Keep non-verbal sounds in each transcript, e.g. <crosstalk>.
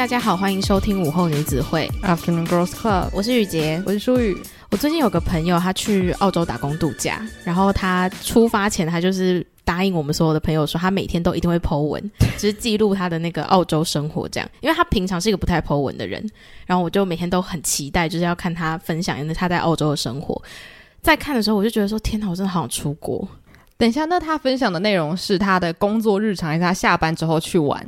大家好，欢迎收听午后女子会 Afternoon Girls Club，我是雨洁，我是舒雨。我最近有个朋友，他去澳洲打工度假，然后他出发前，他就是答应我们所有的朋友说，他每天都一定会 po 文，<laughs> 只是记录他的那个澳洲生活这样。因为他平常是一个不太 po 文的人，然后我就每天都很期待，就是要看他分享，因为他在澳洲的生活。在看的时候，我就觉得说，天哪，我真的好想出国。等一下，那他分享的内容是他的工作日常，还是他下班之后去玩？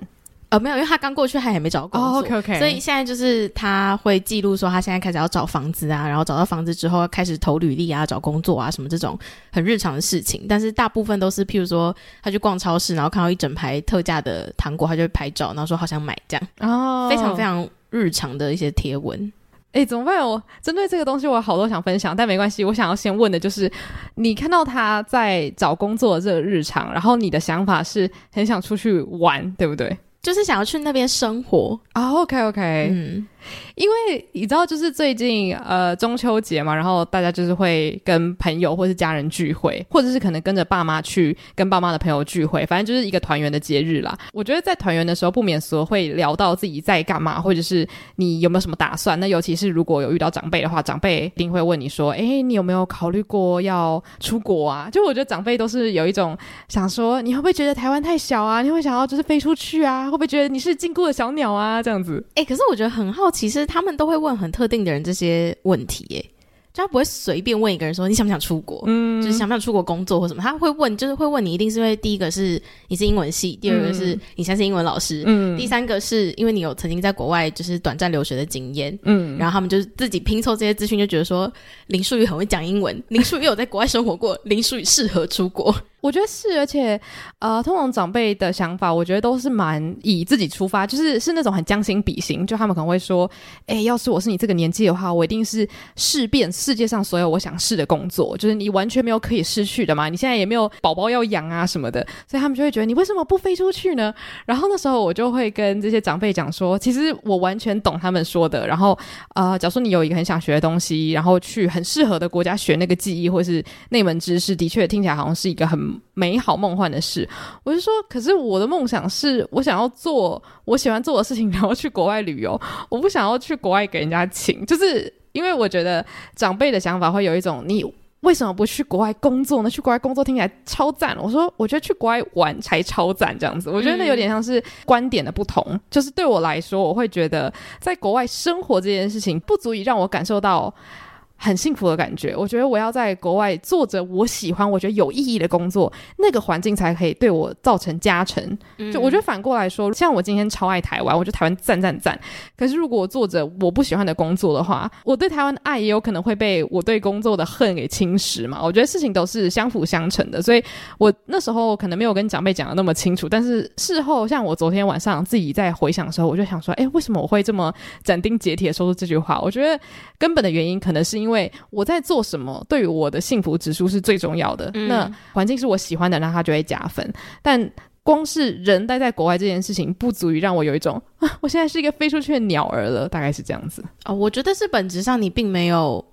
呃，没有，因为他刚过去，他也没找工作。Oh, OK OK。所以现在就是他会记录说，他现在开始要找房子啊，然后找到房子之后要开始投履历啊，找工作啊，什么这种很日常的事情。但是大部分都是，譬如说他去逛超市，然后看到一整排特价的糖果，他就会拍照，然后说好想买这样。哦，非常非常日常的一些贴文。哎，怎么办？我针对这个东西，我有好多想分享，但没关系。我想要先问的就是，你看到他在找工作的这个日常，然后你的想法是很想出去玩，对不对？就是想要去那边生活啊，oh，OK OK，嗯。<laughs> 因为你知道，就是最近呃中秋节嘛，然后大家就是会跟朋友或是家人聚会，或者是可能跟着爸妈去跟爸妈的朋友聚会，反正就是一个团圆的节日啦。我觉得在团圆的时候，不免说会聊到自己在干嘛，或者是你有没有什么打算。那尤其是如果有遇到长辈的话，长辈一定会问你说：“诶，你有没有考虑过要出国啊？”就我觉得长辈都是有一种想说：“你会不会觉得台湾太小啊？你会想要就是飞出去啊？会不会觉得你是禁锢的小鸟啊？”这样子。诶，可是我觉得很好。其实他们都会问很特定的人这些问题，耶，就他不会随便问一个人说，你想不想出国，嗯，就是想不想出国工作或什么，他会问，就是会问你，一定是因为第一个是你是英文系，第二个是你现在是英文老师，嗯，第三个是因为你有曾经在国外就是短暂留学的经验，嗯，然后他们就是自己拼凑这些资讯，就觉得说林淑宇很会讲英文，林淑宇有在国外生活过，林淑宇适合出国。我觉得是，而且，呃，通常长辈的想法，我觉得都是蛮以自己出发，就是是那种很将心比心，就他们可能会说，哎，要是我是你这个年纪的话，我一定是试遍世界上所有我想试的工作，就是你完全没有可以失去的嘛，你现在也没有宝宝要养啊什么的，所以他们就会觉得你为什么不飞出去呢？然后那时候我就会跟这些长辈讲说，其实我完全懂他们说的，然后，呃，假如说你有一个很想学的东西，然后去很适合的国家学那个技艺或是那门知识，的确听起来好像是一个很。美好梦幻的事，我就说，可是我的梦想是我想要做我喜欢做的事情，然后去国外旅游。我不想要去国外给人家请，就是因为我觉得长辈的想法会有一种，你为什么不去国外工作呢？去国外工作听起来超赞。我说，我觉得去国外玩才超赞，这样子。我觉得那有点像是观点的不同。嗯。就是对我来说，我会觉得在国外生活这件事情不足以让我感受到。很幸福的感觉，我觉得我要在国外做着我喜欢、我觉得有意义的工作，那个环境才可以对我造成加成。就我觉得反过来说，像我今天超爱台湾，我觉得台湾赞赞赞。可是如果我做着我不喜欢的工作的话，我对台湾的爱也有可能会被我对工作的恨给侵蚀嘛。我觉得事情都是相辅相成的，所以我那时候可能没有跟长辈讲的那么清楚，但是事后像我昨天晚上自己在回想的时候，我就想说，哎，为什么我会这么斩钉截铁的说出这句话？我觉得根本的原因可能是因为。因为我在做什么，对于我的幸福指数是最重要的。嗯、那环境是我喜欢的，那它就会加分。但光是人待在国外这件事情，不足以让我有一种啊，我现在是一个飞出去的鸟儿了。大概是这样子。<laughs> 哦，我觉得是本质上你并没有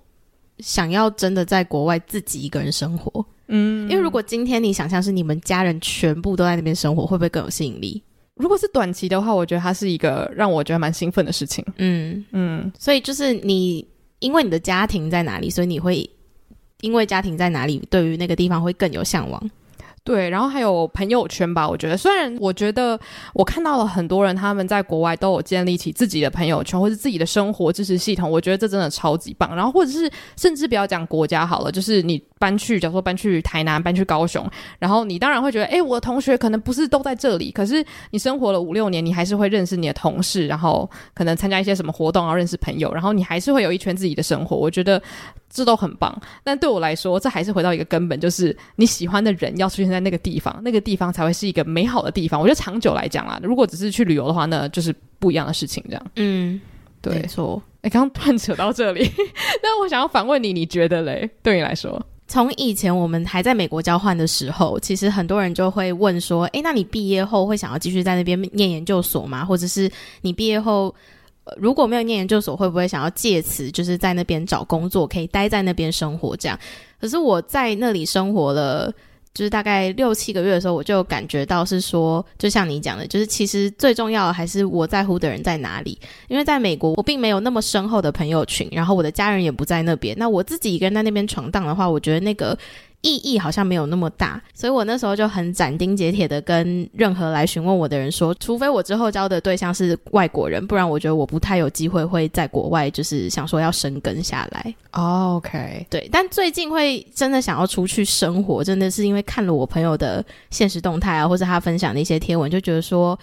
想要真的在国外自己一个人生活。嗯，因为如果今天你想象是你们家人全部都在那边生活，会不会更有吸引力？如果是短期的话，我觉得它是一个让我觉得蛮兴奋的事情。嗯嗯，所以就是你。因为你的家庭在哪里，所以你会因为家庭在哪里，对于那个地方会更有向往。对，然后还有朋友圈吧。我觉得，虽然我觉得我看到了很多人他们在国外都有建立起自己的朋友圈，或者自己的生活支持系统，我觉得这真的超级棒。然后，或者是甚至不要讲国家好了，就是你搬去，假如说搬去台南、搬去高雄，然后你当然会觉得，哎，我的同学可能不是都在这里，可是你生活了五六年，你还是会认识你的同事，然后可能参加一些什么活动，然后认识朋友，然后你还是会有一圈自己的生活。我觉得。这都很棒，但对我来说，这还是回到一个根本，就是你喜欢的人要出现在那个地方，那个地方才会是一个美好的地方。我觉得长久来讲啊，如果只是去旅游的话，那就是不一样的事情。这样，嗯，对，没错。哎，刚刚断扯到这里，<laughs> 那我想要反问你，你觉得嘞？对你来说，从以前我们还在美国交换的时候，其实很多人就会问说：“诶，那你毕业后会想要继续在那边念研究所吗？或者是你毕业后？”如果没有念研究所，会不会想要借此就是在那边找工作，可以待在那边生活这样？可是我在那里生活了就是大概六七个月的时候，我就感觉到是说，就像你讲的，就是其实最重要的还是我在乎的人在哪里。因为在美国，我并没有那么深厚的朋友群，然后我的家人也不在那边。那我自己一个人在那边闯荡的话，我觉得那个。意义好像没有那么大，所以我那时候就很斩钉截铁的跟任何来询问我的人说，除非我之后交的对象是外国人，不然我觉得我不太有机会会在国外，就是想说要生根下来。Oh, OK，对，但最近会真的想要出去生活，真的是因为看了我朋友的现实动态啊，或者他分享的一些贴文，就觉得说。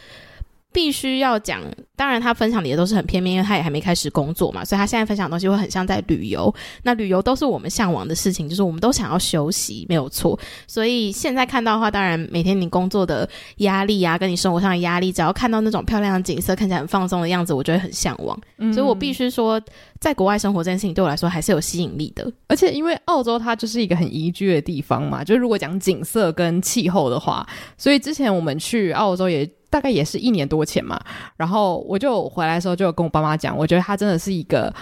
必须要讲，当然他分享的也都是很片面，因为他也还没开始工作嘛，所以他现在分享的东西会很像在旅游。那旅游都是我们向往的事情，就是我们都想要休息，没有错。所以现在看到的话，当然每天你工作的压力啊，跟你生活上的压力，只要看到那种漂亮的景色，看起来很放松的样子，我就会很向往。嗯。所以我必须说，在国外生活这件事情对我来说还是有吸引力的。而且因为澳洲它就是一个很宜居的地方嘛，就是如果讲景色跟气候的话，所以之前我们去澳洲也。大概也是一年多前嘛，然后我就回来的时候就跟我爸妈讲，我觉得他真的是一个。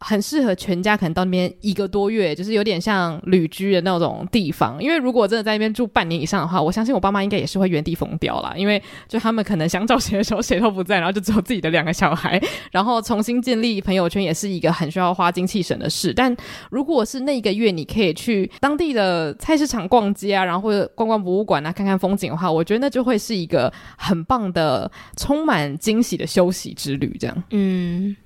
很适合全家，可能到那边一个多月，就是有点像旅居的那种地方。因为如果真的在那边住半年以上的话，我相信我爸妈应该也是会原地疯掉啦。因为就他们可能想找谁的时候谁都不在，然后就只有自己的两个小孩，然后重新建立朋友圈也是一个很需要花精气神的事。但如果是那一个月你可以去当地的菜市场逛街啊，然后或者逛逛博物馆啊，看看风景的话，我觉得那就会是一个很棒的、充满惊喜的休息之旅。这样，嗯。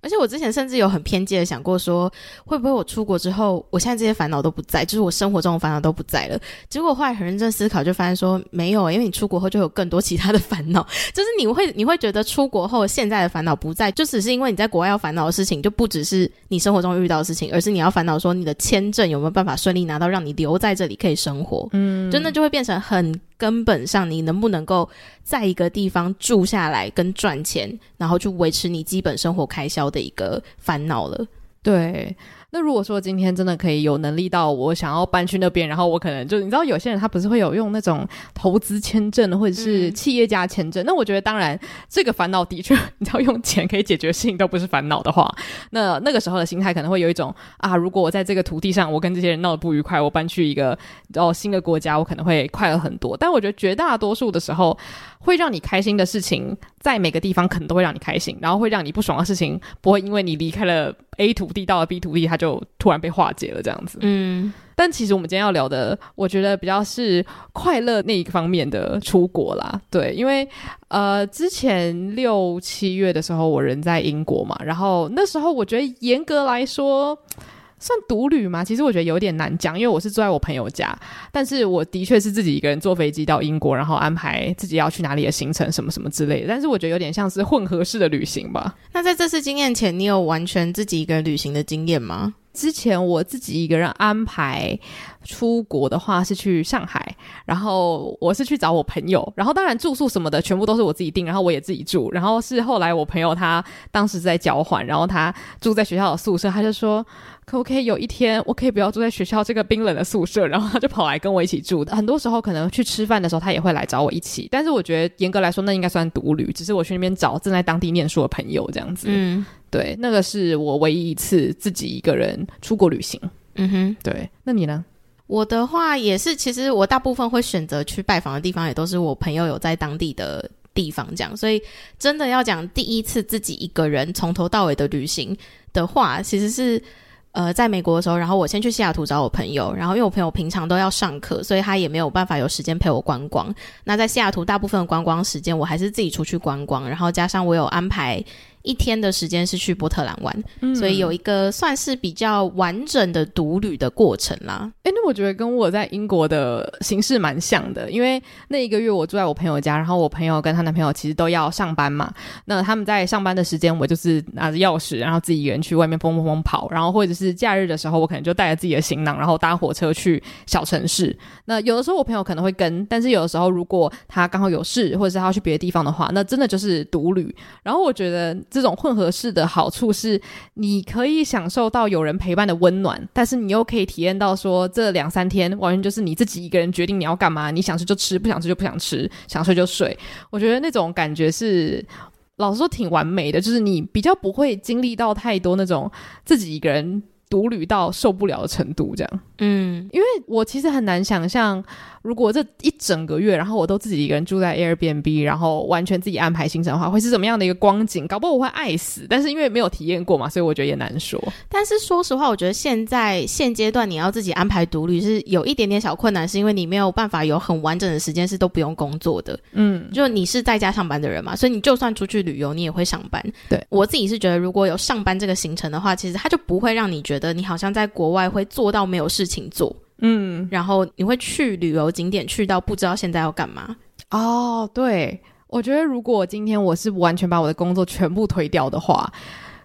而且我之前甚至有很偏激的想过说，会不会我出国之后，我现在这些烦恼都不在，就是我生活中的烦恼都不在了。结果后来很认真思考，就发现说没有，因为你出国后就有更多其他的烦恼，<laughs> 就是你会你会觉得出国后现在的烦恼不在，就只是因为你在国外要烦恼的事情就不只是你生活中遇到的事情，而是你要烦恼说你的签证有没有办法顺利拿到，让你留在这里可以生活。嗯，真的就会变成很。根本上，你能不能够在一个地方住下来跟赚钱，然后去维持你基本生活开销的一个烦恼了？对。那如果说今天真的可以有能力到我想要搬去那边，然后我可能就你知道有些人他不是会有用那种投资签证或者是企业家签证，嗯，那我觉得当然这个烦恼的确 <laughs> 你知道用钱可以解决的事情都不是烦恼的话，那那个时候的心态可能会有一种啊，如果我在这个土地上我跟这些人闹得不愉快，我搬去一个哦新的国家，我可能会快乐很多。但我觉得绝大多数的时候，会让你开心的事情，在每个地方可能都会让你开心，然后会让你不爽的事情，不会因为你离开了 A 土地到了 B 土地，它就突然被化解了这样子。嗯，但其实我们今天要聊的，我觉得比较是快乐那一个方面的出国啦。对，因为呃，之前六七月的时候，我人在英国嘛，然后那时候我觉得严格来说。算独旅吗？其实我觉得有点难讲，因为我是住在我朋友家，但是我的确是自己一个人坐飞机到英国，然后安排自己要去哪里的行程，什么什么之类的。但是我觉得有点像是混合式的旅行吧。那在这次经验前，你有完全自己一个人旅行的经验吗？之前我自己一个人安排出国的话是去上海，然后我是去找我朋友，然后当然住宿什么的全部都是我自己订，然后我也自己住，然后是后来我朋友他当时在交换，然后他住在学校的宿舍，他就说可不可以有一天我可以不要住在学校这个冰冷的宿舍，然后他就跑来跟我一起住。很多时候可能去吃饭的时候他也会来找我一起，但是我觉得严格来说那应该算独旅，只是我去那边找正在当地念书的朋友这样子。嗯。对，那个是我唯一一次自己一个人出国旅行。嗯哼，对，那你呢？我的话也是，其实我大部分会选择去拜访的地方，也都是我朋友有在当地的地方，这样。所以真的要讲第一次自己一个人从头到尾的旅行的话，其实是。呃，在美国的时候，然后我先去西雅图找我朋友，然后因为我朋友平常都要上课，所以他也没有办法有时间陪我观光。那在西雅图大部分的观光时间，我还是自己出去观光，然后加上我有安排。一天的时间是去波特兰玩，嗯，所以有一个算是比较完整的独旅的过程啦。诶，那我觉得跟我在英国的形式蛮像的，因为那一个月我住在我朋友家，然后我朋友跟她男朋友其实都要上班嘛。那他们在上班的时间，我就是拿着钥匙，然后自己一个人去外面疯疯疯跑，然后或者是假日的时候，我可能就带着自己的行囊，然后搭火车去小城市。那有的时候我朋友可能会跟，但是有的时候如果他刚好有事，或者是他要去别的地方的话，那真的就是独旅。然后我觉得。这种混合式的好处是，你可以享受到有人陪伴的温暖，但是你又可以体验到说，这两三天完全就是你自己一个人决定你要干嘛，你想吃就吃，不想吃就不想吃，想睡就睡。我觉得那种感觉是，老实说挺完美的，就是你比较不会经历到太多那种自己一个人独旅到受不了的程度，这样。嗯，因为我其实很难想象，如果这一整个月，然后我都自己一个人住在 Airbnb，然后完全自己安排行程的话，会是怎么样的一个光景？搞不好我会爱死。但是因为没有体验过嘛，所以我觉得也难说。但是说实话，我觉得现在现阶段你要自己安排独旅是有一点点小困难，是因为你没有办法有很完整的时间是都不用工作的。嗯，就你是在家上班的人嘛，所以你就算出去旅游，你也会上班。对，我自己是觉得，如果有上班这个行程的话，其实它就不会让你觉得你好像在国外会做到没有事情做。嗯，然后你会去旅游景点，去到不知道现在要干嘛。哦，对，我觉得如果今天我是完全把我的工作全部推掉的话，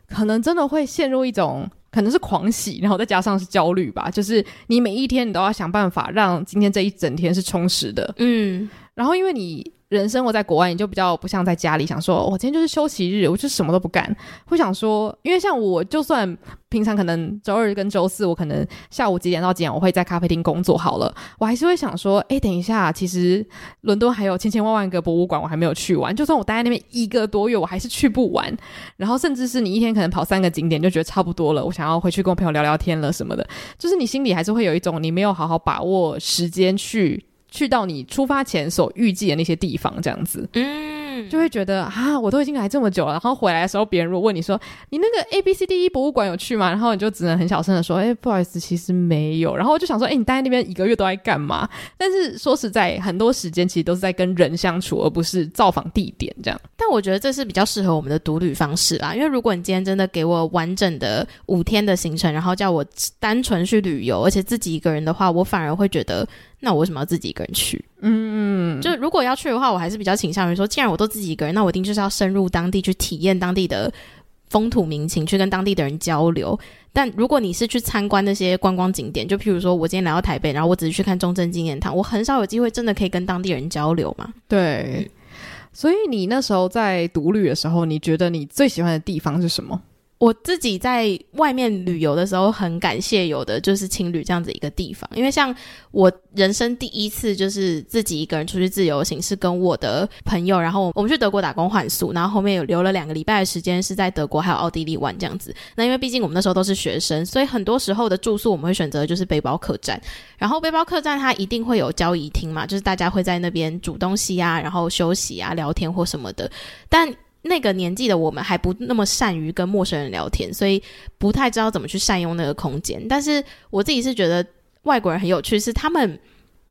可能真的会陷入一种可能是狂喜，然后再加上是焦虑吧。就是你每一天你都要想办法让今天这一整天是充实的。嗯，然后因为你。人生活在国外，你就比较不像在家里想说，我、今天就是休息日，我就什么都不干。会想说，因为像我，就算平常可能周二跟周四，我可能下午几点到几点，我会在咖啡厅工作好了，我还是会想说，哎，等一下，其实伦敦还有千千万万个博物馆，我还没有去完。就算我待在那边一个多月，我还是去不完。然后，甚至是你一天可能跑三个景点，就觉得差不多了，我想要回去跟我朋友聊聊天了什么的。就是你心里还是会有一种你没有好好把握时间去。去到你出发前所预计的那些地方，这样子，嗯，就会觉得啊，我都已经来这么久了，然后回来的时候，别人如果问你说，你那个 A B C D E 博物馆有去吗？然后你就只能很小声的说，哎，不好意思，其实没有。然后我就想说，哎，你待在那边一个月都在干嘛？但是说实在，很多时间其实都是在跟人相处，而不是造访地点这样。但我觉得这是比较适合我们的独旅方式啦，因为如果你今天真的给我完整的五天的行程，然后叫我单纯去旅游，而且自己一个人的话，我反而会觉得。那我为什么要自己一个人去？嗯，就如果要去的话，我还是比较倾向于说，既然我都自己一个人，那我一定就是要深入当地去体验当地的风土民情，去跟当地的人交流。但如果你是去参观那些观光景点，就譬如说我今天来到台北，然后我只是去看中正纪念堂，我很少有机会真的可以跟当地人交流嘛。对，所以你那时候在独旅的时候，你觉得你最喜欢的地方是什么？我自己在外面旅游的时候，很感谢有的就是青旅这样子一个地方，因为像我人生第一次就是自己一个人出去自由行，是跟我的朋友，然后我们去德国打工换宿，然后后面有留了两个礼拜的时间是在德国还有奥地利玩这样子。那因为毕竟我们那时候都是学生，所以很多时候的住宿我们会选择就是背包客栈，然后背包客栈它一定会有交谊厅嘛，就是大家会在那边煮东西啊，然后休息啊、聊天或什么的，但。那个年纪的我们还不那么善于跟陌生人聊天，所以不太知道怎么去善用那个空间。但是我自己是觉得外国人很有趣，是他们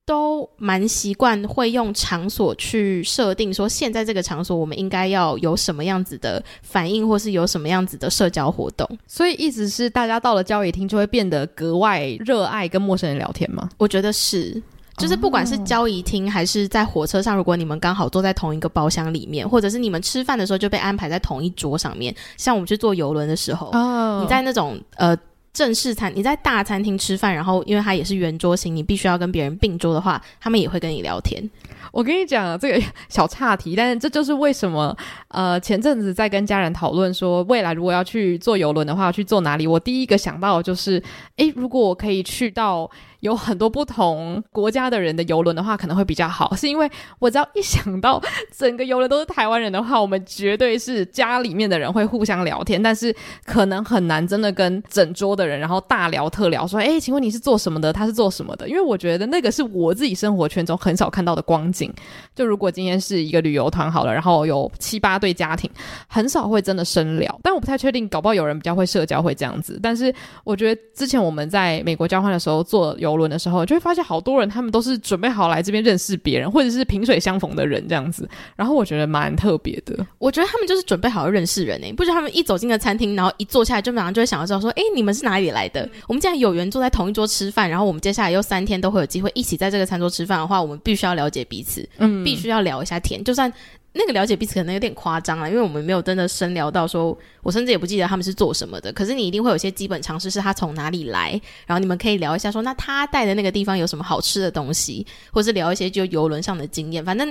都蛮习惯会用场所去设定，说现在这个场所我们应该要有什么样子的反应，或是有什么样子的社交活动。所以意思是大家到了交易厅就会变得格外热爱跟陌生人聊天吗？我觉得是。就是不管是交谊厅还是在火车上，如果你们刚好坐在同一个包厢里面，或者是你们吃饭的时候就被安排在同一桌上面，像我们去坐游轮的时候，oh. 你在那种呃正式餐，你在大餐厅吃饭，然后因为它也是圆桌型，你必须要跟别人并桌的话，他们也会跟你聊天。我跟你讲这个小岔题，但是这就是为什么呃前阵子在跟家人讨论说，未来如果要去坐游轮的话，要去坐哪里？我第一个想到的就是，诶，如果我可以去到。有很多不同国家的人的游轮的话，可能会比较好，是因为我只要一想到整个游轮都是台湾人的话，我们绝对是家里面的人会互相聊天，但是可能很难真的跟整桌的人然后大聊特聊，说，诶，请问你是做什么的？他是做什么的？因为我觉得那个是我自己生活圈中很少看到的光景。就如果今天是一个旅游团好了，然后有七八对家庭，很少会真的深聊，但我不太确定，搞不好有人比较会社交会这样子。但是我觉得之前我们在美国交换的时候坐。游轮的时候，就会发现好多人，他们都是准备好来这边认识别人，或者是萍水相逢的人这样子。然后我觉得蛮特别的。<laughs> 我觉得他们就是准备好要认识人诶、不知道他们一走进个餐厅，然后一坐下来，就马上就会想要知道说，哎，你们是哪里来的？我们既然有缘坐在同一桌吃饭，然后我们接下来又三天都会有机会一起在这个餐桌吃饭的话，我们必须要了解彼此，嗯，必须要聊一下天，就算。那个了解彼此可能有点夸张了，因为我们没有真的深聊到说，我甚至也不记得他们是做什么的。可是你一定会有些基本常识，是他从哪里来，然后你们可以聊一下说，那他带的那个地方有什么好吃的东西，或是聊一些就游轮上的经验。反正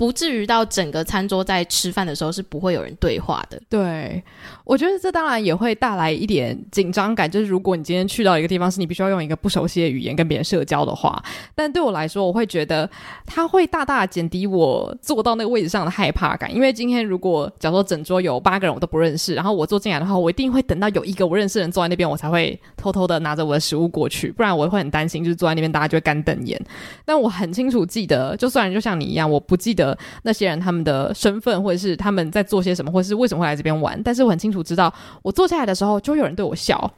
不至于到整个餐桌在吃饭的时候是不会有人对话的。对，我觉得这当然也会带来一点紧张感，就是如果你今天去到一个地方，是你必须要用一个不熟悉的语言跟别人社交的话，但对我来说，我会觉得它会大大减低我坐到那个位置上的害怕感。因为今天如果假如说整桌有八个人我都不认识，然后我坐进来的话，我一定会等到有一个我认识的人坐在那边，我才会偷偷的拿着我的食物过去，不然我会很担心，就是坐在那边大家就会干瞪眼。但我很清楚记得，就算就像你一样，我不记得那些人他们的身份，或者是他们在做些什么，或者是为什么会来这边玩。但是我很清楚知道，我坐下来的时候，就有人对我笑。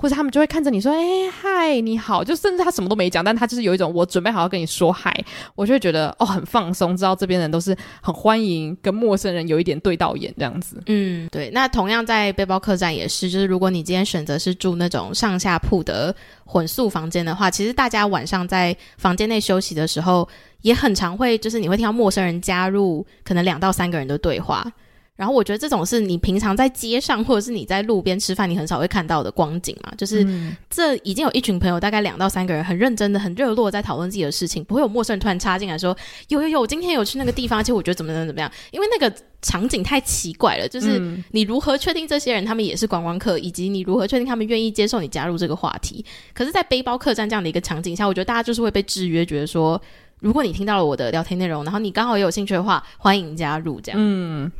或者他们就会看着你说：“哎、嗨，你好。”就甚至他什么都没讲，但他就是有一种我准备好要跟你说嗨，我就会觉得哦很放松，知道这边人都是很欢迎跟陌生人有一点对到眼这样子。嗯，对。那同样在背包客栈也是，就是如果你今天选择是住那种上下铺的混宿房间的话，其实大家晚上在房间内休息的时候，也很常会就是你会听到陌生人加入可能两到三个人的对话。然后我觉得这种是你平常在街上或者是你在路边吃饭，你很少会看到的光景嘛。就是这已经有一群朋友，大概两到三个人，很认真的、很热络在讨论自己的事情，不会有陌生人突然插进来说：“有有有，我今天有去那个地方，而且我觉得怎么怎么怎么样。”因为那个场景太奇怪了。就是你如何确定这些人他们也是观光客，以及你如何确定他们愿意接受你加入这个话题？可是，在背包客栈这样的一个场景下，我觉得大家就是会被制约，觉得说，如果你听到了我的聊天内容，然后你刚好也有兴趣的话，欢迎加入这样。嗯，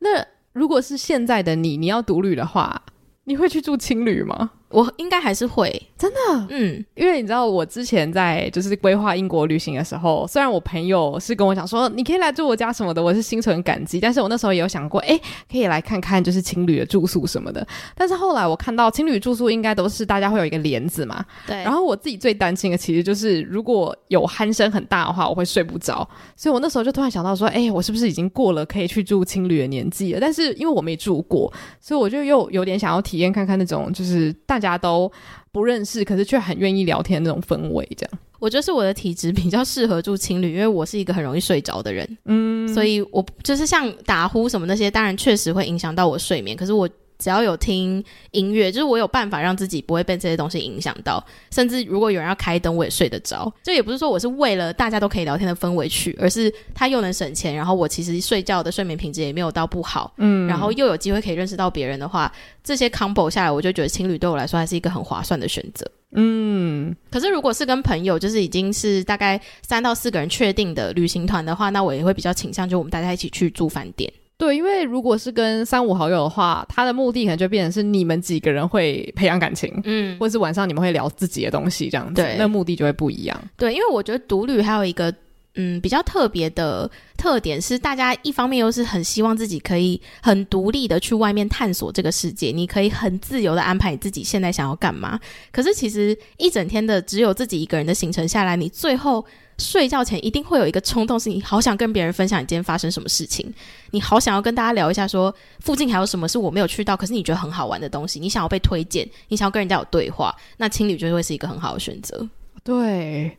那。如果是现在的你，你要独旅的话，你会去住青旅吗？我应该还是会，真的，嗯，因为你知道，我之前在就是规划英国旅行的时候，虽然我朋友是跟我讲说，你可以来住我家什么的，我是心存感激，但是我那时候也有想过，哎，可以来看看就是情侣的住宿什么的。但是后来我看到情侣住宿应该都是大家会有一个帘子嘛，对。然后我自己最担心的其实就是如果有鼾声很大的话，我会睡不着。所以我那时候就突然想到说，哎，我是不是已经过了可以去住情侣的年纪了？但是因为我没住过，所以我就又有点想要体验看看那种就是大家都。不认识，可是却很愿意聊天的那种氛围，这样。我觉得是我的体质比较适合住情侣，因为我是一个很容易睡着的人，嗯，所以我就是像打呼什么那些，当然确实会影响到我睡眠，可是我。只要有听音乐，就是我有办法让自己不会被这些东西影响到，甚至如果有人要开灯，我也睡得着。这也不是说我是为了大家都可以聊天的氛围去，而是它又能省钱，然后我其实睡觉的睡眠品质也没有到不好，嗯，然后又有机会可以认识到别人的话，这些 combo 下来，我就觉得情侣对我来说还是一个很划算的选择。嗯，可是如果是跟朋友，就是已经是大概三到四个人确定的旅行团的话，那我也会比较倾向就我们大家一起去住饭店。对，因为如果是跟三五好友的话，他的目的可能就变成是你们几个人会培养感情，嗯，或者是晚上你们会聊自己的东西这样子，对，那目的就会不一样。对，因为我觉得独旅还有一个嗯比较特别的特点是，大家一方面又是很希望自己可以很独立的去外面探索这个世界，你可以很自由的安排你自己现在想要干嘛。可是其实一整天的只有自己一个人的行程下来，你最后。睡觉前一定会有一个冲动，是你好想跟别人分享你今天发生什么事情，你好想要跟大家聊一下，说附近还有什么是我没有去到，可是你觉得很好玩的东西，你想要被推荐，你想要跟人家有对话，那情侣就会是一个很好的选择。对。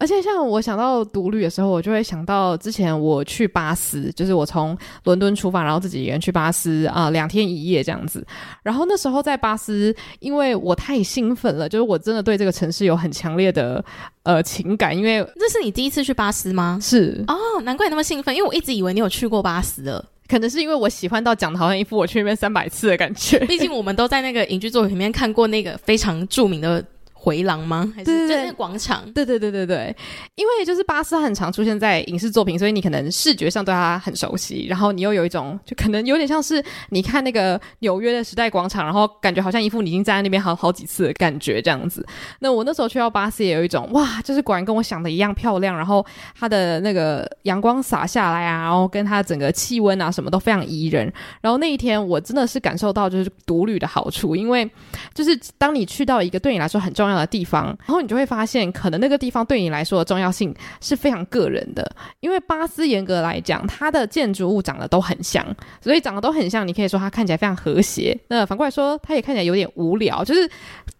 而且像我想到独旅的时候，我就会想到之前我去巴斯，就是我从伦敦出发，然后自己一个人去巴斯啊，呃，两天一夜这样子。然后那时候在巴斯，因为我太兴奋了，就是我真的对这个城市有很强烈的呃情感。因为这是你第一次去巴斯吗？是哦，难怪你那么兴奋，因为我一直以为你有去过巴斯了。可能是因为我喜欢到讲的好像一副我去那边三百次的感觉。<laughs> 毕竟我们都在那个影剧作品里面看过那个非常著名的。回廊吗？还是在那广场？对对对对对，因为就是巴斯很常出现在影视作品，所以你可能视觉上对他很熟悉，然后你又有一种就可能有点像是你看那个纽约的时代广场，然后感觉好像一副你已经站在那边好好几次的感觉这样子。那我那时候去到巴斯也有一种哇，就是果然跟我想的一样漂亮，然后它的那个阳光洒下来啊，然后跟它整个气温啊什么都非常宜人。然后那一天我真的是感受到就是独旅的好处，因为就是当你去到一个对你来说很重要的地方，然后你就会发现，可能那个地方对你来说的重要性是非常个人的。因为巴斯严格来讲，它的建筑物长得都很像，所以长得都很像，你可以说它看起来非常和谐。那反过来说，它也看起来有点无聊，就是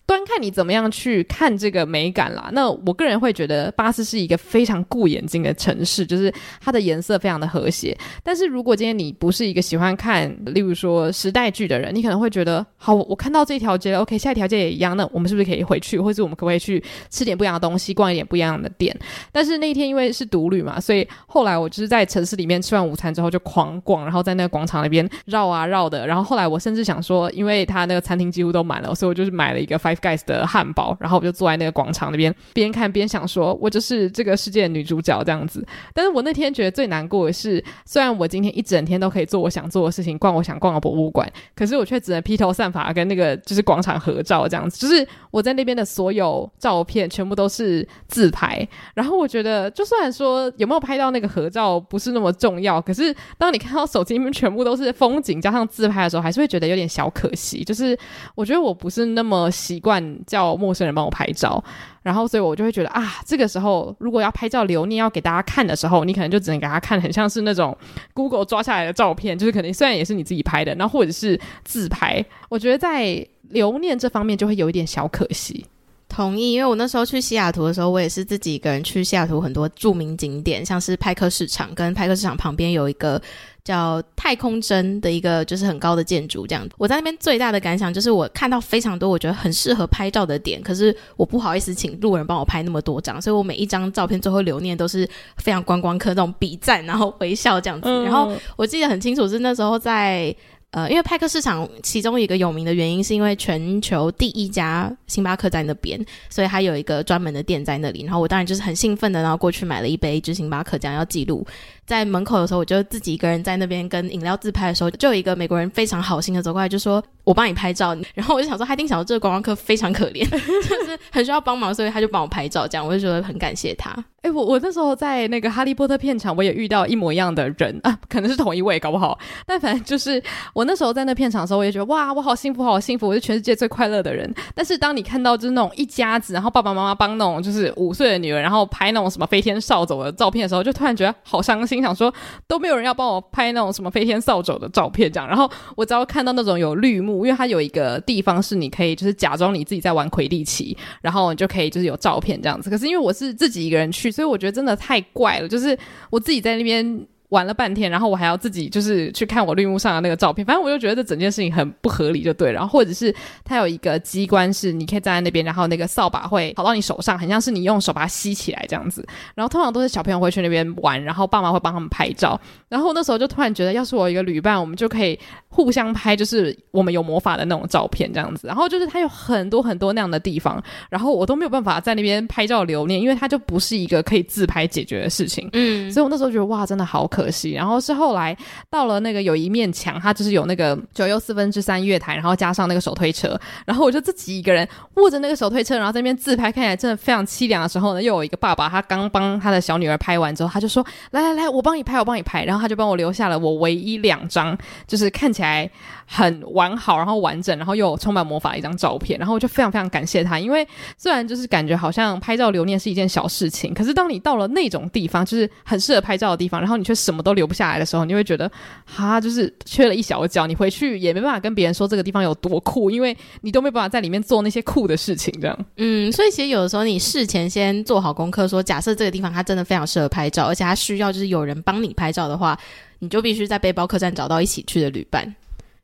端看你怎么样去看这个美感啦。那我个人会觉得巴斯是一个非常顾眼睛的城市，就是它的颜色非常的和谐。但是如果今天你不是一个喜欢看，例如说时代剧的人，你可能会觉得，好，我看到这条街，OK，下一条街也一样，那我们是不是可以回去，或者我们可不可以去吃点不一样的东西，逛一点不一样的店？但是那一天因为是独旅嘛，所以后来我就是在城市里面吃完午餐之后就狂逛，然后在那个广场那边绕啊绕的。然后后来我甚至想说，因为他那个餐厅几乎都满了，所以我就是买了一个 Five Guys 的汉堡，然后我就坐在那个广场那边边看边想说，我就是这个世界的女主角这样子。但是我那天觉得最难过的是，虽然我今天一整天都可以做我想做的事情，逛我想逛的博物馆，可是我却只能披头散发跟那个就是广场合照这样子。就是我在那边的所有照片全部都是自拍，然后我觉得就算说有没有拍到那个合照不是那么重要，可是当你看到手机里面全部都是风景加上自拍的时候，还是会觉得有点小可惜。就是我觉得我不是那么习惯惯叫陌生人帮我拍照。然后，所以我就会觉得啊，这个时候如果要拍照留念要给大家看的时候，你可能就只能给他看很像是那种 Google 抓下来的照片，就是可能虽然也是你自己拍的，然后或者是自拍。我觉得在留念这方面就会有一点小可惜。同意，因为我那时候去西雅图的时候，我也是自己一个人去西雅图很多著名景点，像是派克市场，跟派克市场旁边有一个。叫太空针的一个就是很高的建筑，这样子。我在那边最大的感想就是，我看到非常多我觉得很适合拍照的点，可是我不好意思请路人帮我拍那么多张，所以我每一张照片最后留念都是非常观光客那种比赞，然后微笑这样子。嗯、然后我记得很清楚是那时候在呃，因为派克市场其中一个有名的原因是因为全球第一家星巴克在那边，所以它有一个专门的店在那里。然后我当然就是很兴奋的，然后过去买了一杯就是星巴克，这样要记录。在门口的时候，我就自己一个人在那边跟饮料自拍的时候，就有一个美国人非常好心的走过来，就说：“我帮你拍照。”然后我就想说，他一定想说这个观光客非常可怜，就是很需要帮忙，所以他就帮我拍照。这样我就觉得很感谢他。哎、欸，我我那时候在那个哈利波特片场，我也遇到一模一样的人啊，可能是同一位，搞不好。但反正就是我那时候在那片场的时候，我也觉得哇，我好幸福，好幸福，我是全世界最快乐的人。但是当你看到就是那种一家子，然后爸爸妈妈帮那种就是五岁的女儿，然后拍那种什么飞天扫帚的照片的时候，就突然觉得好伤心，想说。都没有人要帮我拍那种什么飞天扫帚的照片，这样。然后我只要看到那种有绿幕，因为它有一个地方是你可以就是假装你自己在玩魁地奇，然后你就可以就是有照片这样子。可是因为我是自己一个人去，所以我觉得真的太怪了，就是我自己在那边。玩了半天，然后我还要自己就是去看我绿幕上的那个照片，反正我就觉得这整件事情很不合理，就对了。然后或者是它有一个机关是你可以站在那边，然后那个扫把会跑到你手上，很像是你用手把它吸起来这样子。然后通常都是小朋友会去那边玩，然后爸妈会帮他们拍照。然后那时候就突然觉得，要是我一个旅伴，我们就可以互相拍，就是我们有魔法的那种照片这样子。然后就是它有很多很多那样的地方，然后我都没有办法在那边拍照留念，因为它就不是一个可以自拍解决的事情。嗯，所以我那时候觉得哇，真的好可可惜。然后是后来到了那个有一面墙，它就是有那个九又四分之三月台，然后加上那个手推车，然后我就自己一个人握着那个手推车，然后在那边自拍，看起来真的非常凄凉的时候呢，又有一个爸爸，他刚帮他的小女儿拍完之后，他就说：“来来来，我帮你拍，我帮你拍。”然后他就帮我留下了我唯一两张，就是看起来很完好，然后完整，然后又充满魔法的一张照片。然后我就非常非常感谢他，因为虽然就是感觉好像拍照留念是一件小事情，可是当你到了那种地方，就是很适合拍照的地方，然后你却什么都留不下来的时候，你会觉得，哈，就是缺了一小角。你回去也没办法跟别人说这个地方有多酷，因为你都没办法在里面做那些酷的事情。这样，嗯，所以其实有的时候你事前先做好功课，说假设这个地方它真的非常适合拍照，而且它需要就是有人帮你拍照的话，你就必须在背包客栈找到一起去的旅伴。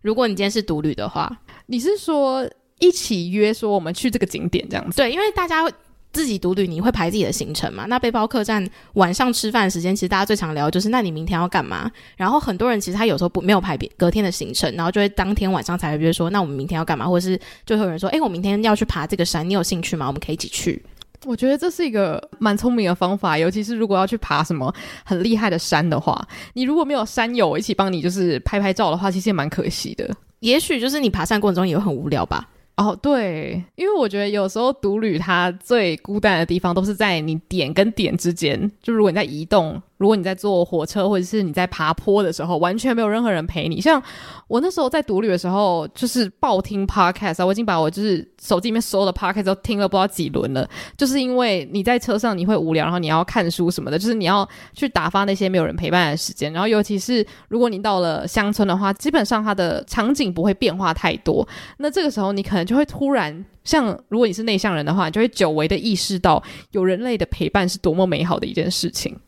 如果你今天是独旅的话，你是说一起约说我们去这个景点这样子？对，因为大家。自己独旅，你会排自己的行程嘛？那背包客栈晚上吃饭时间，其实大家最常聊就是，那你明天要干嘛？然后很多人其实他有时候不没有排别隔天的行程，然后就会当天晚上才会约说，那我们明天要干嘛？或者是就会有人说，哎，我明天要去爬这个山，你有兴趣吗？我们可以一起去。我觉得这是一个蛮聪明的方法，尤其是如果要去爬什么很厉害的山的话，你如果没有山友一起帮你就是拍拍照的话，其实也蛮可惜的。也许就是你爬山过程中也会很无聊吧。哦，对，因为我觉得有时候独旅它最孤单的地方都是在你点跟点之间，就如果你在移动。如果你在坐火车或者是你在爬坡的时候，完全没有任何人陪你。像我那时候在独旅的时候，就是爆听 podcast 啊，我已经把我就是手机里面所有的 podcast 都听了不知道几轮了。就是因为你在车上你会无聊，然后你要看书什么的，就是你要去打发那些没有人陪伴的时间。然后尤其是如果你到了乡村的话，基本上它的场景不会变化太多。那这个时候你可能就会突然。像如果你是内向人的话，你就会久违的意识到有人类的陪伴是多么美好的一件事情。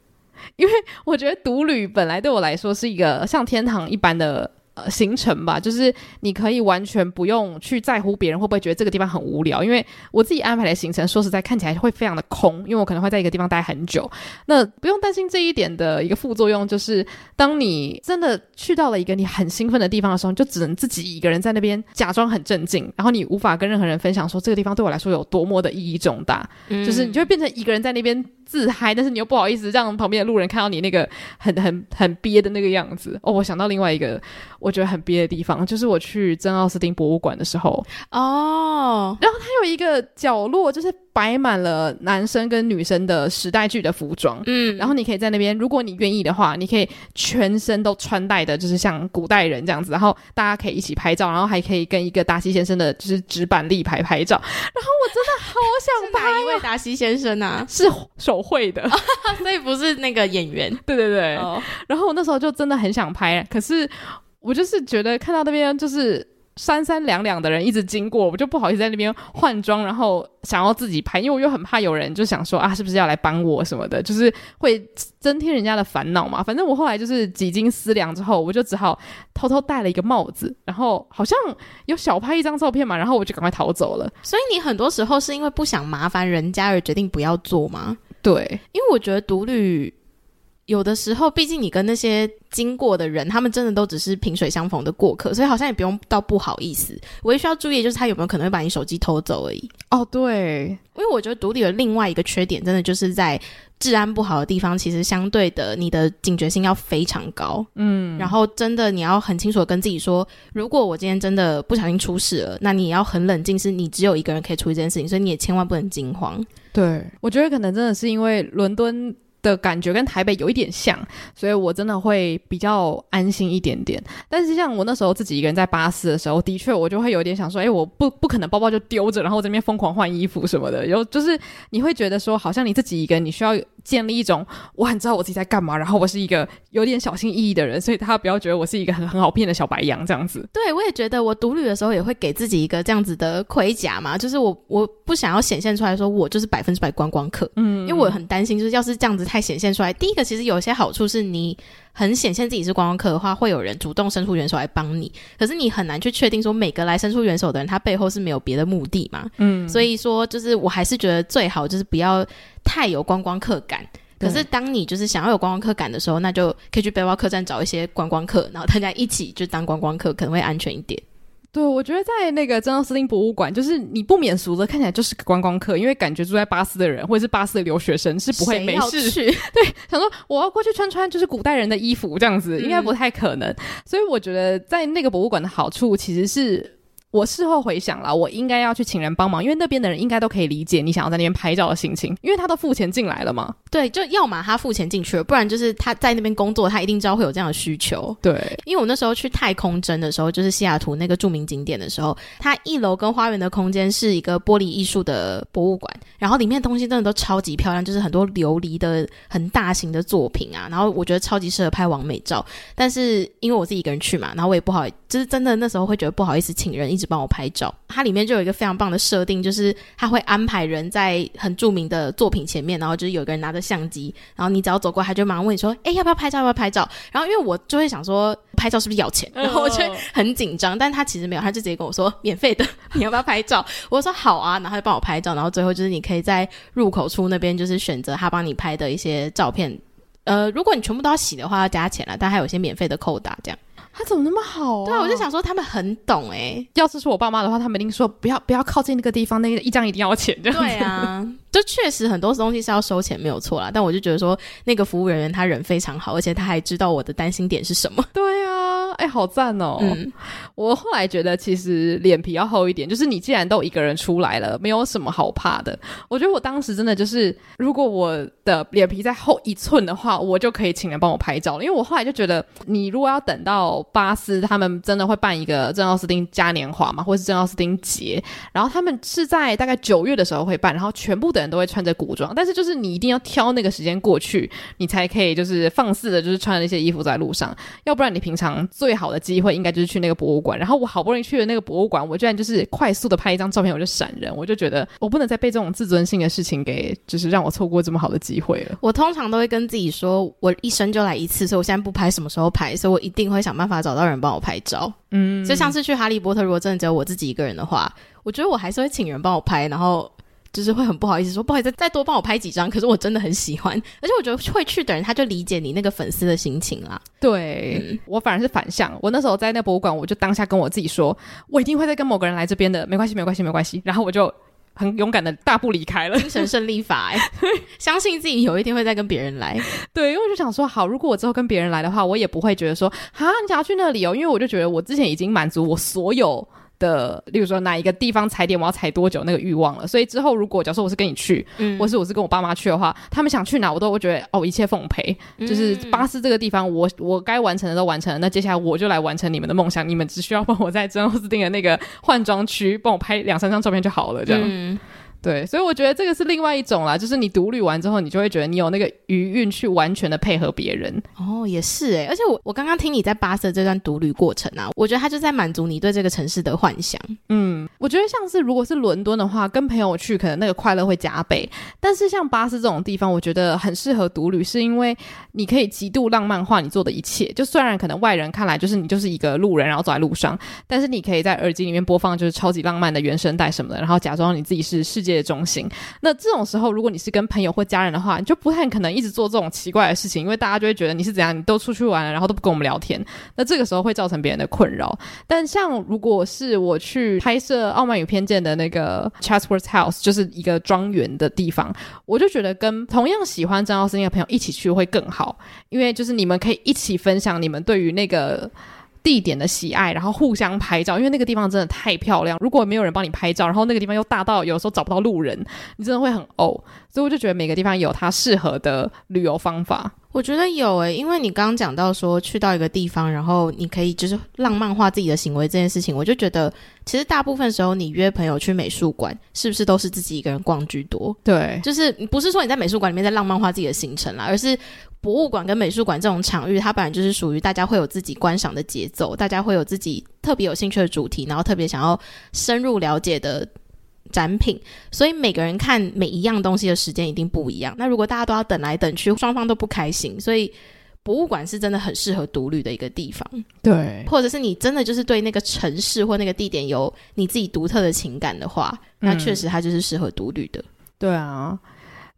因为我觉得独旅本来对我来说是一个像天堂一般的。呃，行程吧，就是你可以完全不用去在乎别人会不会觉得这个地方很无聊，因为我自己安排的行程，说实在看起来会非常的空，因为我可能会在一个地方待很久。那不用担心这一点的一个副作用，就是当你真的去到了一个你很兴奋的地方的时候，你就只能自己一个人在那边假装很镇静，然后你无法跟任何人分享说这个地方对我来说有多么的意义重大，嗯、就是你就会变成一个人在那边。自嗨，但是你又不好意思让旁边的路人看到你那个很很很憋的那个样子。哦，我想到另外一个我觉得很憋的地方，就是我去真奥斯汀博物馆的时候。哦，然后它有一个角落，就是。摆满了男生跟女生的时代剧的服装，嗯，然后你可以在那边，如果你愿意的话，你可以全身都穿戴的，就是像古代人这样子，然后大家可以一起拍照，然后还可以跟一个达西先生的就是纸板立牌拍照，然后我真的好想拍、啊、哪一位达西先生啊？<laughs> 是手绘的，<laughs> 所以不是那个演员，<laughs> 对对对，哦、然后我那时候就真的很想拍，可是我就是觉得看到那边就是。三三两两的人一直经过，我就不好意思在那边换装，然后想要自己拍，因为我又很怕有人就想说啊，是不是要来帮我什么的，就是会增添人家的烦恼嘛。反正我后来就是几经思量之后，我就只好偷偷戴了一个帽子，然后好像有小拍一张照片嘛，然后我就赶快逃走了。所以你很多时候是因为不想麻烦人家而决定不要做吗？对，因为我觉得独旅。有的时候，毕竟你跟那些经过的人，他们真的都只是萍水相逢的过客，所以好像也不用到不好意思。唯一需要注意的就是他有没有可能会把你手机偷走而已。哦，对，因为我觉得独立的另外一个缺点，真的就是在治安不好的地方，其实相对的你的警觉性要非常高。嗯，然后真的你要很清楚的跟自己说，如果我今天真的不小心出事了，那你也要很冷静，是你只有一个人可以处理这件事情，所以你也千万不能惊慌。对，我觉得可能真的是因为伦敦。的感觉跟台北有一点像，所以我真的会比较安心一点点。但是像我那时候自己一个人在巴士的时候，的确我就会有点想说，哎，我不不可能包包就丢着，然后在那边疯狂换衣服什么的。然后就是你会觉得说，好像你自己一个人，你需要建立一种我很知道我自己在干嘛，然后我是一个有点小心翼翼的人，所以他不要觉得我是一个很很好骗的小白羊这样子。对，我也觉得我独旅的时候也会给自己一个这样子的盔甲嘛，就是我我不想要显现出来说我就是百分之百观光客，嗯，因为我很担心，就是要是这样子太显现出来，第一个其实有些好处是你很显现自己是观光客的话，会有人主动伸出援手来帮你，可是你很难去确定说每个来伸出援手的人他背后是没有别的目的嘛，嗯，所以说就是我还是觉得最好就是不要太有观光客感。可是，当你就是想要有观光客感的时候，那就可以去背包客栈找一些观光客，然后大家一起就当观光客，可能会安全一点。对，我觉得在那个珍奥斯汀博物馆，就是你不免俗的看起来就是个观光客，因为感觉住在巴斯的人或者是巴斯的留学生是不会没事去。<laughs> 对，想说我要过去穿穿就是古代人的衣服这样子，应该不太可能。嗯。所以我觉得在那个博物馆的好处其实是。我事后回想了，我应该要去请人帮忙，因为那边的人应该都可以理解你想要在那边拍照的心情，因为他都付钱进来了嘛。对，就要么他付钱进去了，不然就是他在那边工作，他一定知道会有这样的需求。对，因为我那时候去太空针的时候，就是西雅图那个著名景点的时候，它一楼跟花园的空间是一个玻璃艺术的博物馆，然后里面的东西真的都超级漂亮，就是很多琉璃的很大型的作品啊，然后我觉得超级适合拍完美照。但是因为我自己一个人去嘛，然后我也不好，就是真的那时候会觉得不好意思请人一直帮我拍照，它里面就有一个非常棒的设定，就是它会安排人在很著名的作品前面，然后就是有一个人拿着相机，然后你只要走过，他就马上问你说：“哎，要不要拍照？要不要拍照？”然后因为我就会想说，拍照是不是要钱？<laughs> 然后我就很紧张，但他其实没有，他就直接跟我说免费的，你要不要拍照？我说好啊，然后他就帮我拍照，然后最后就是你可以在入口处那边就是选择他帮你拍的一些照片，呃，如果你全部都要洗的话要加钱了，但还有一些免费的扣打这样。他怎么那么好啊？对啊，我就想说他们很懂哎、欸。要是是我爸妈的话，他们一定说不要不要靠近那个地方，那个一张一定要钱这样子。对啊，<laughs> 就确实很多东西是要收钱，没有错啦。但我就觉得说那个服务人员他人非常好，而且他还知道我的担心点是什么。对啊，哎，好赞哦！嗯，我后来觉得其实脸皮要厚一点，就是你既然都一个人出来了，没有什么好怕的。我觉得我当时真的就是，如果我的脸皮再厚一寸的话，我就可以请人帮我拍照了。因为我后来就觉得，你如果要等到巴斯他们真的会办一个正奥斯汀嘉年华嘛，或是正奥斯汀节，然后他们是在大概九月的时候会办，然后全部的人都会穿着古装，但是就是你一定要挑那个时间过去，你才可以就是放肆的，就是穿那些衣服在路上，要不然你平常最好的机会应该就是去那个博物馆。然后我好不容易去了那个博物馆，我居然就是快速的拍一张照片，我就闪人，我就觉得我不能再被这种自尊心的事情给，就是让我错过这么好的机会了。我通常都会跟自己说，我一生就来一次，所以我现在不拍，什么时候拍？所以我一定会想办法找到人帮我拍照。嗯，就像是去哈利波特，如果真的只有我自己一个人的话，我觉得我还是会请人帮我拍，然后。就是会很不好意思说，不好意思，再多帮我拍几张。可是我真的很喜欢，而且我觉得会去的人他就理解你那个粉丝的心情啦。对、嗯、我反而是反向，我那时候在那博物馆，我就当下跟我自己说，我一定会再跟某个人来这边的，没关系，没关系，没关系。然后我就很勇敢的大步离开了。<laughs> 精神胜利法、欸，<laughs> 相信自己有一天会再跟别人来。对，因为我就想说，好，如果我之后跟别人来的话，我也不会觉得说，哈，你想要去那里哦，因为我就觉得我之前已经满足我所有。的，例如说哪一个地方踩点，我要踩多久那个欲望了。所以之后如果假设我是跟你去，嗯，或是我是跟我爸妈去的话，他们想去哪，我都会觉得哦，一切奉陪。嗯、就是巴士这个地方，我我该完成的都完成了，那接下来我就来完成你们的梦想，你们只需要帮我在珍奥斯汀的那个换装区帮我拍两三张照片就好了，这样。嗯对，所以我觉得这个是另外一种啦，就是你独旅完之后，你就会觉得你有那个余韵去完全的配合别人。哦，也是诶，而且我我刚刚听你在巴斯这段独旅过程啊，我觉得他就在满足你对这个城市的幻想。嗯，我觉得像是如果是伦敦的话，跟朋友去，可能那个快乐会加倍。但是像巴斯这种地方，我觉得很适合独旅，是因为你可以极度浪漫化你做的一切。就虽然可能外人看来就是你就是一个路人，然后走在路上，但是你可以在耳机里面播放就是超级浪漫的原声带什么的，然后假装你自己是世界的中心，那这种时候，如果你是跟朋友或家人的话，你就不太可能一直做这种奇怪的事情，因为大家就会觉得你是怎样，你都出去玩了，然后都不跟我们聊天，那这个时候会造成别人的困扰。但像如果是我去拍摄《傲慢与偏见》的那个 Chatsworth House，就是一个庄园的地方，我就觉得跟同样喜欢张奥斯汀的朋友一起去会更好，因为就是你们可以一起分享你们对于那个。地点的喜爱，然后互相拍照，因为那个地方真的太漂亮。如果没有人帮你拍照，然后那个地方又大到有时候找不到路人，你真的会很呕。所以我就觉得每个地方有它适合的旅游方法。我觉得有诶、欸，因为你刚刚讲到说去到一个地方，然后你可以就是浪漫化自己的行为这件事情，我就觉得其实大部分时候你约朋友去美术馆，是不是都是自己一个人逛居多？对，就是不是说你在美术馆里面在浪漫化自己的行程啦，而是博物馆跟美术馆这种场域，它本来就是属于大家会有自己观赏的节奏，大家会有自己特别有兴趣的主题，然后特别想要深入了解的。展品，所以每个人看每一样东西的时间一定不一样。那如果大家都要等来等去，双方都不开心，所以博物馆是真的很适合独旅的一个地方。对，或者是你真的就是对那个城市或那个地点有你自己独特的情感的话，那确实它就是适合独旅的。对啊，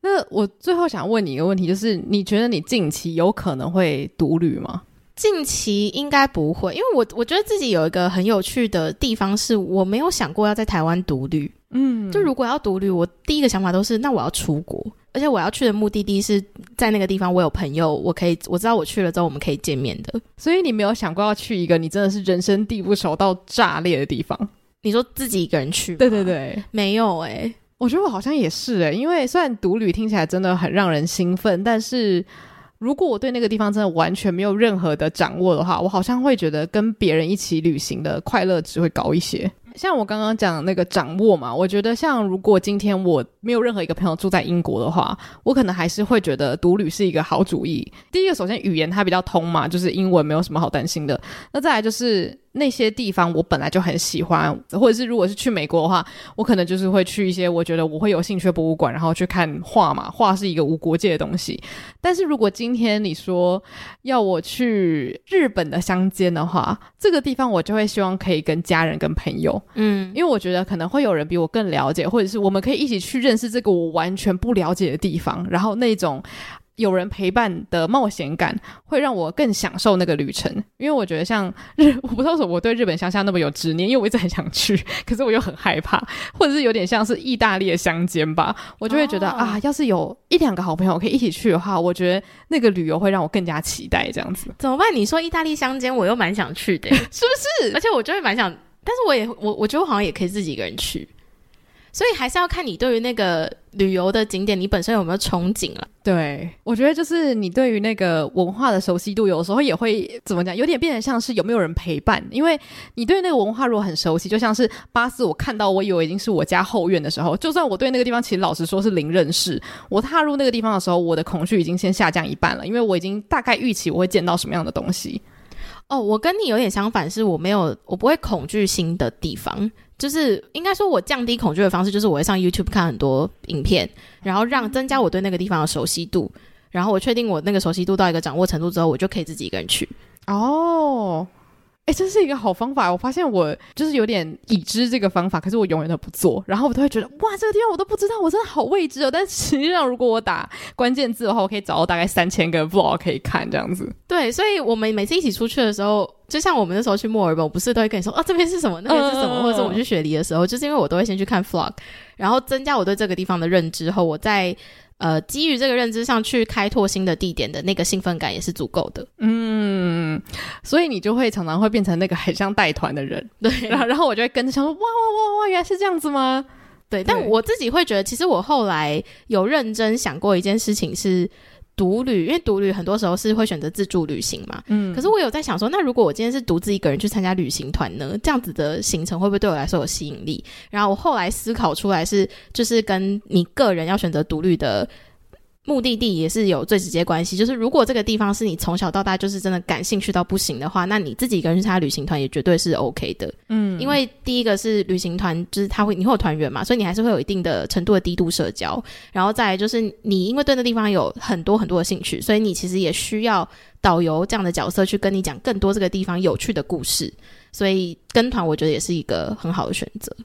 那我最后想问你一个问题，就是你觉得你近期有可能会独旅吗？近期应该不会，因为我我觉得自己有一个很有趣的地方，是我没有想过要在台湾独旅。嗯，就如果要独旅，我第一个想法都是，那我要出国，而且我要去的目的地是在那个地方，我有朋友，我可以我知道我去了之后我们可以见面的。所以你没有想过要去一个你真的是人生地不熟到炸裂的地方？你说自己一个人去？对对对，没有哎、欸，我觉得我好像也是哎、欸，因为虽然独旅听起来真的很让人兴奋，但是。如果我对那个地方真的完全没有任何的掌握的话，我好像会觉得跟别人一起旅行的快乐值会高一些。像我刚刚讲那个掌握嘛，我觉得像如果今天我没有任何一个朋友住在英国的话，我可能还是会觉得独旅是一个好主意。第一个，首先语言它比较通嘛，就是英文没有什么好担心的。那再来就是。那些地方我本来就很喜欢，或者是如果是去美国的话，我可能就是会去一些我觉得我会有兴趣的博物馆，然后去看画嘛。画是一个无国界的东西。但是如果今天你说要我去日本的乡间的话，这个地方我就会希望可以跟家人跟朋友，嗯，因为我觉得可能会有人比我更了解，或者是我们可以一起去认识这个我完全不了解的地方，然后那种。有人陪伴的冒险感，会让我更享受那个旅程。因为我觉得像日，我不知道为什么我对日本乡下那么有执念，因为我一直很想去，<laughs> 可是我又很害怕，或者是有点像是意大利的乡间吧，我就会觉得、哦、啊，要是有一两个好朋友可以一起去的话，我觉得那个旅游会让我更加期待这样子。怎么办？你说意大利乡间，我又蛮想去的，<laughs> 是不是？而且我就会蛮想，但是我也我我觉得我好像也可以自己一个人去。所以还是要看你对于那个旅游的景点，你本身有没有憧憬了？对，我觉得就是你对于那个文化的熟悉度，有时候也会怎么讲，有点变得像是有没有人陪伴。因为你对那个文化如果很熟悉，就像是巴斯，我看到我以为已经是我家后院的时候，就算我对那个地方其实老实说是零认识，我踏入那个地方的时候，我的恐惧已经先下降一半了，因为我已经大概预期我会见到什么样的东西。哦，我跟你有点相反，是我没有，我不会恐惧新的地方。就是应该说，我降低恐惧的方式，就是我会上 YouTube 看很多影片，然后让增加我对那个地方的熟悉度，然后我确定我那个熟悉度到一个掌握程度之后，我就可以自己一个人去。哦。哎，这是一个好方法。我发现我就是有点已知这个方法，可是我永远都不做。然后我都会觉得，哇，这个地方我都不知道，我真的好未知哦。但实际上，如果我打关键字的话，我可以找到大概三千个 vlog 可以看这样子。对，所以我们每次一起出去的时候，就像我们那时候去墨尔本，我不是都会跟你说，哦，这边是什么，那边是什么，呃、或者是我们去雪梨的时候，就是因为我都会先去看 vlog，然后增加我对这个地方的认知后，我再。呃，基于这个认知上去开拓新的地点的那个兴奋感也是足够的。嗯，所以你就会常常会变成那个很像带团的人。<laughs> 对，然后然后我就会跟着想说，哇哇哇哇，原来是这样子吗？对，对，但我自己会觉得，其实我后来有认真想过一件事情是。独旅，因为独旅很多时候是会选择自助旅行嘛。嗯，可是我有在想说，那如果我今天是独自一个人去参加旅行团呢？这样子的行程会不会对我来说有吸引力？然后我后来思考出来是，就是跟你个人要选择独旅的。目的地也是有最直接关系，就是如果这个地方是你从小到大就是真的感兴趣到不行的话，那你自己一个人去参加旅行团也绝对是 OK 的。嗯，因为第一个是旅行团，就是他会你会有团员嘛，所以你还是会有一定的程度的低度社交。然后再来就是你因为对那地方有很多很多的兴趣，所以你其实也需要导游这样的角色去跟你讲更多这个地方有趣的故事。所以跟团我觉得也是一个很好的选择。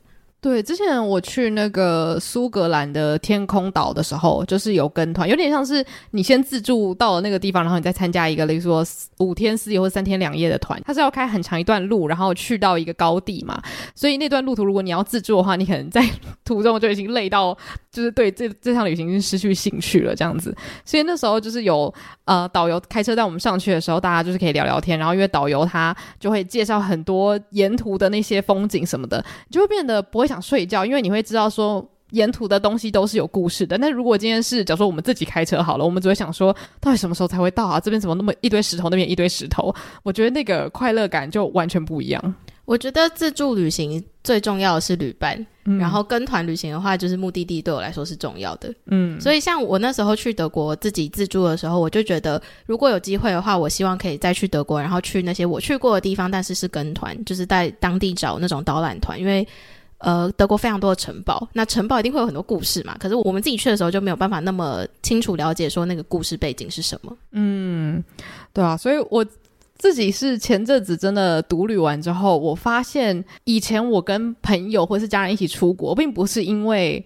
对，之前我去那个苏格兰的天空岛的时候，就是有跟团，有点像是你先自助到了那个地方，然后你再参加一个，例如说五天四夜或三天两夜的团，它是要开很长一段路，然后去到一个高地嘛，所以那段路途如果你要自助的话，你可能在 <laughs> 途中就已经累到，就是对这这趟旅行已经失去兴趣了这样子。所以那时候就是有呃导游开车带我们上去的时候，大家就是可以聊聊天，然后因为导游他就会介绍很多沿途的那些风景什么的，就会变得不会睡觉，因为你会知道说沿途的东西都是有故事的。那如果今天是，假如说我们自己开车好了，我们只会想说，到底什么时候才会到啊？这边怎么那么一堆石头，那边一堆石头？我觉得那个快乐感就完全不一样。我觉得自助旅行最重要的是旅伴，嗯、然后跟团旅行的话，就是目的地对我来说是重要的。嗯，所以像我那时候去德国自己自助的时候，我就觉得如果有机会的话，我希望可以再去德国，然后去那些我去过的地方，但是是跟团，就是在当地找那种导览团，因为。呃，德国非常多的城堡，那城堡一定会有很多故事嘛。可是我们自己去的时候就没有办法那么清楚了解说那个故事背景是什么。嗯，对啊，所以我自己是前阵子真的独旅完之后，我发现以前我跟朋友或是家人一起出国，并不是因为。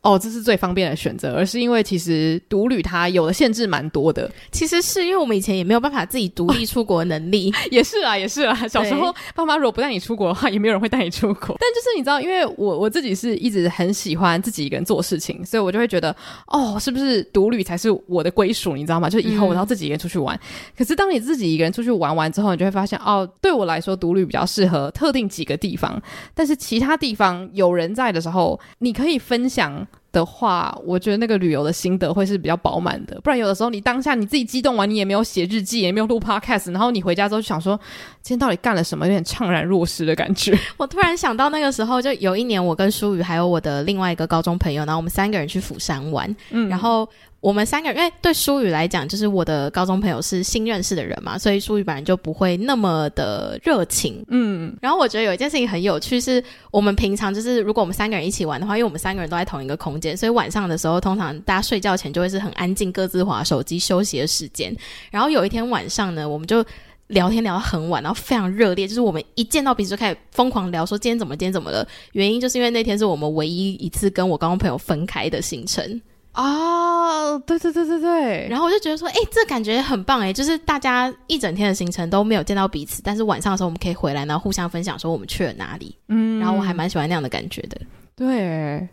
哦，这是最方便的选择，而是因为其实独旅它有的限制蛮多的。其实是因为我们以前也没有办法自己独立出国能力，<laughs> 也是啊，也是啊。小时候爸妈如果不带你出国的话，也没有人会带你出国。但就是你知道，因为我我自己是一直很喜欢自己一个人做事情，所以我就会觉得，哦，是不是独旅才是我的归属？你知道吗？就以后我要自己一个人出去玩。嗯。可是当你自己一个人出去玩完之后，你就会发现，哦，对我来说，独旅比较适合特定几个地方，但是其他地方有人在的时候，你可以分享。的话，我觉得那个旅游的心得会是比较饱满的。不然有的时候你当下你自己激动完，你也没有写日记，也没有录 podcast，然后你回家之后就想说，今天到底干了什么？有点怅然若失的感觉。<laughs> 我突然想到那个时候，就有一年我跟舒雨还有我的另外一个高中朋友，然后我们三个人去釜山玩，嗯，然后。我们三个人，因为对舒雨来讲，就是我的高中朋友是新认识的人嘛，所以舒雨本来就不会那么的热情。嗯，然后我觉得有一件事情很有趣，是我们平常就是如果我们三个人一起玩的话，因为我们三个人都在同一个空间，所以晚上的时候，通常大家睡觉前就会是很安静，各自划手机休息的时间。然后有一天晚上呢，我们就聊天聊到很晚，然后非常热烈，就是我们一见到彼此就开始疯狂聊，说今天怎么，今天怎么了？原因就是因为那天是我们唯一一次跟我高中朋友分开的行程。哦，对对对对对。然后我就觉得说，哎，这感觉很棒哎，就是大家一整天的行程都没有见到彼此，但是晚上的时候我们可以回来，然后互相分享说我们去了哪里。嗯，然后我还蛮喜欢那样的感觉的。对。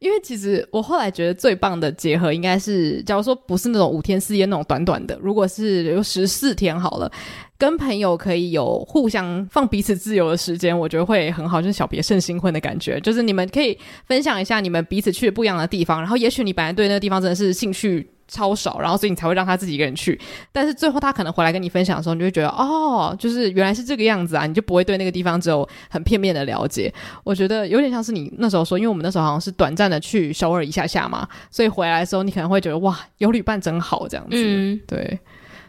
因为其实我后来觉得最棒的结合应该是，假如说不是那种五天四夜那种短短的，如果是有十四天好了，跟朋友可以有互相放彼此自由的时间，我觉得会很好，就是小别胜新婚的感觉，就是你们可以分享一下你们彼此去的不一样的地方，然后也许你本来对那个地方真的是兴趣。超少，然后所以你才会让他自己一个人去。但是最后他可能回来跟你分享的时候，你就会觉得哦，就是原来是这个样子啊，你就不会对那个地方只有很片面的了解。我觉得有点像是你那时候说，因为我们那时候好像是短暂的去首尔一下下嘛，所以回来的时候你可能会觉得哇，有旅伴真好这样子。嗯，对。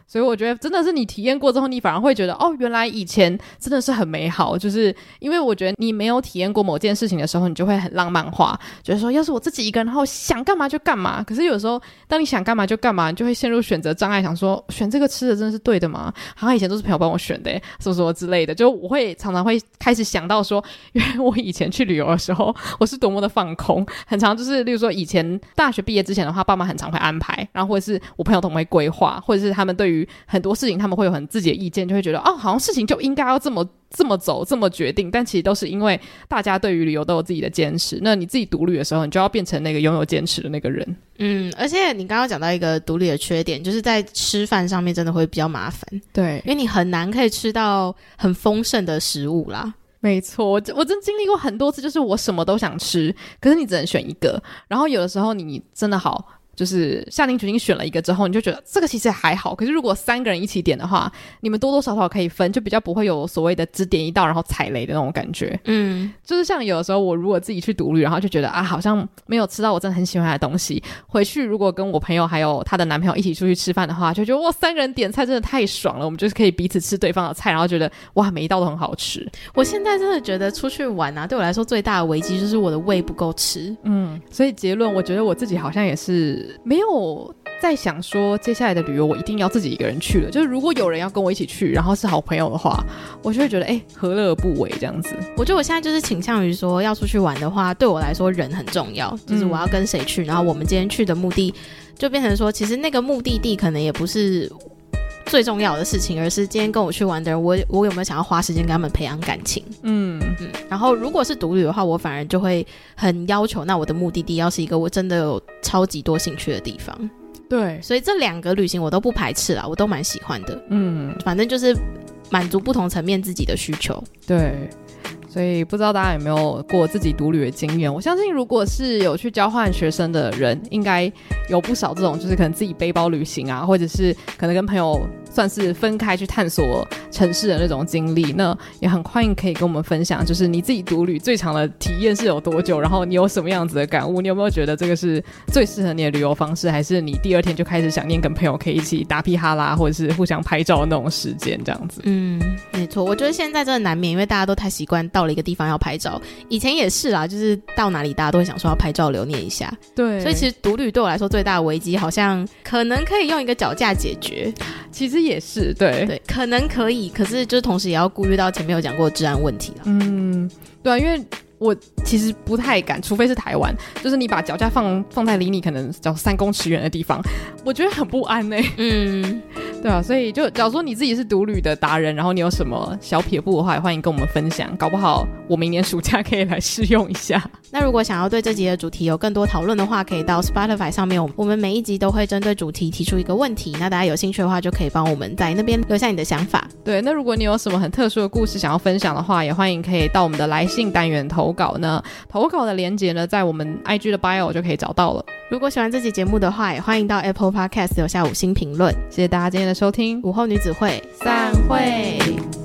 所以我觉得真的是你体验过之后，你反而会觉得哦，原来以前真的是很美好。就是因为我觉得你没有体验过某件事情的时候，你就会很浪漫化，觉得说要是我自己一个人，然后想干嘛就干嘛。可是有时候当你想干嘛就干嘛，你就会陷入选择障碍，想说选这个吃的真的是对的吗？好像以前都是朋友帮我选的，什么什么之类的。就我会常常会开始想到说，原来我以前去旅游的时候，我是多么的放空。很常就是，例如说以前大学毕业之前的话，爸妈很常会安排，然后或者是我朋友都会规划，或者是他们对于很多事情他们会有很自己的意见，就会觉得哦，好像事情就应该要这么这么走，这么决定。但其实都是因为大家对于旅游都有自己的坚持。那你自己独立的时候，你就要变成那个拥有坚持的那个人。嗯，而且你刚刚讲到一个独立的缺点，就是在吃饭上面真的会比较麻烦。对，因为你很难可以吃到很丰盛的食物啦。没错，我我真经历过很多次，就是我什么都想吃，可是你只能选一个。然后有的时候你真的好。就是下定决心选了一个之后，你就觉得这个其实还好。可是如果三个人一起点的话，你们多多少少可以分，就比较不会有所谓的只点一道然后踩雷的那种感觉。嗯，就是像有的时候我如果自己去独旅，然后就觉得啊，好像没有吃到我真的很喜欢的东西，回去如果跟我朋友还有她的男朋友一起出去吃饭的话，就觉得哇，三个人点菜真的太爽了。我们就是可以彼此吃对方的菜，然后觉得哇，每一道都很好吃。我现在真的觉得出去玩啊，对我来说最大的危机就是我的胃不够吃。嗯，所以结论，我觉得我自己好像也是。没有在想说接下来的旅游我一定要自己一个人去了，就是如果有人要跟我一起去，然后是好朋友的话，我就会觉得哎，何乐而不为这样子。我觉得我现在就是倾向于说要出去玩的话，对我来说人很重要，就是我要跟谁去，然后我们今天去的目的就变成说，其实那个目的地可能也不是最重要的事情，而是今天跟我去玩的人，我我有没有想要花时间跟他们培养感情？嗯嗯。然后如果是独旅的话，我反而就会很要求，那我的目的地要是一个我真的有超级多兴趣的地方。对，所以这两个旅行我都不排斥啦，我都蛮喜欢的。嗯，反正就是满足不同层面自己的需求。对。所以不知道大家有没有过自己独旅的经验？我相信，如果是有去交换学生的人，应该有不少这种，就是可能自己背包旅行啊，或者是可能跟朋友算是分开去探索城市的那种经历。那也很欢迎可以跟我们分享，就是你自己独旅最长的体验是有多久？然后你有什么样子的感悟？你有没有觉得这个是最适合你的旅游方式？还是你第二天就开始想念跟朋友可以一起打屁哈啦，或者是互相拍照那种时间？这样子。嗯，没错，我觉得现在真的难免，因为大家都太习惯到。到了一个地方要拍照，以前也是啦，就是到哪里大家都会想说要拍照留念一下。对，所以其实独旅对我来说最大的危机，好像可能可以用一个脚架解决。<laughs> 其实也是，对对，可能可以，可是就是同时也要顾虑到前面有讲过治安问题了。嗯，对啊，因为。我其实不太敢，除非是台湾，就是你把脚架放放在离你可能叫三公尺远的地方，我觉得很不安呢、欸。嗯，<laughs> 对啊，所以就假如说你自己是独旅的达人，然后你有什么小撇步的话，也欢迎跟我们分享，搞不好我明年暑假可以来试用一下。<laughs> 那如果想要对这集的主题有更多讨论的话，可以到 Spotify 上面，我们每一集都会针对主题提出一个问题，那大家有兴趣的话，就可以帮我们在那边留下你的想法。对，那如果你有什么很特殊的故事想要分享的话，也欢迎可以到我们的来信单元投稿呢。投稿的链接呢，在我们 IG 的 bio 就可以找到了。如果喜欢这期节目的话，也欢迎到 Apple Podcast 留下五星评论。谢谢大家今天的收听，午后女子会散会。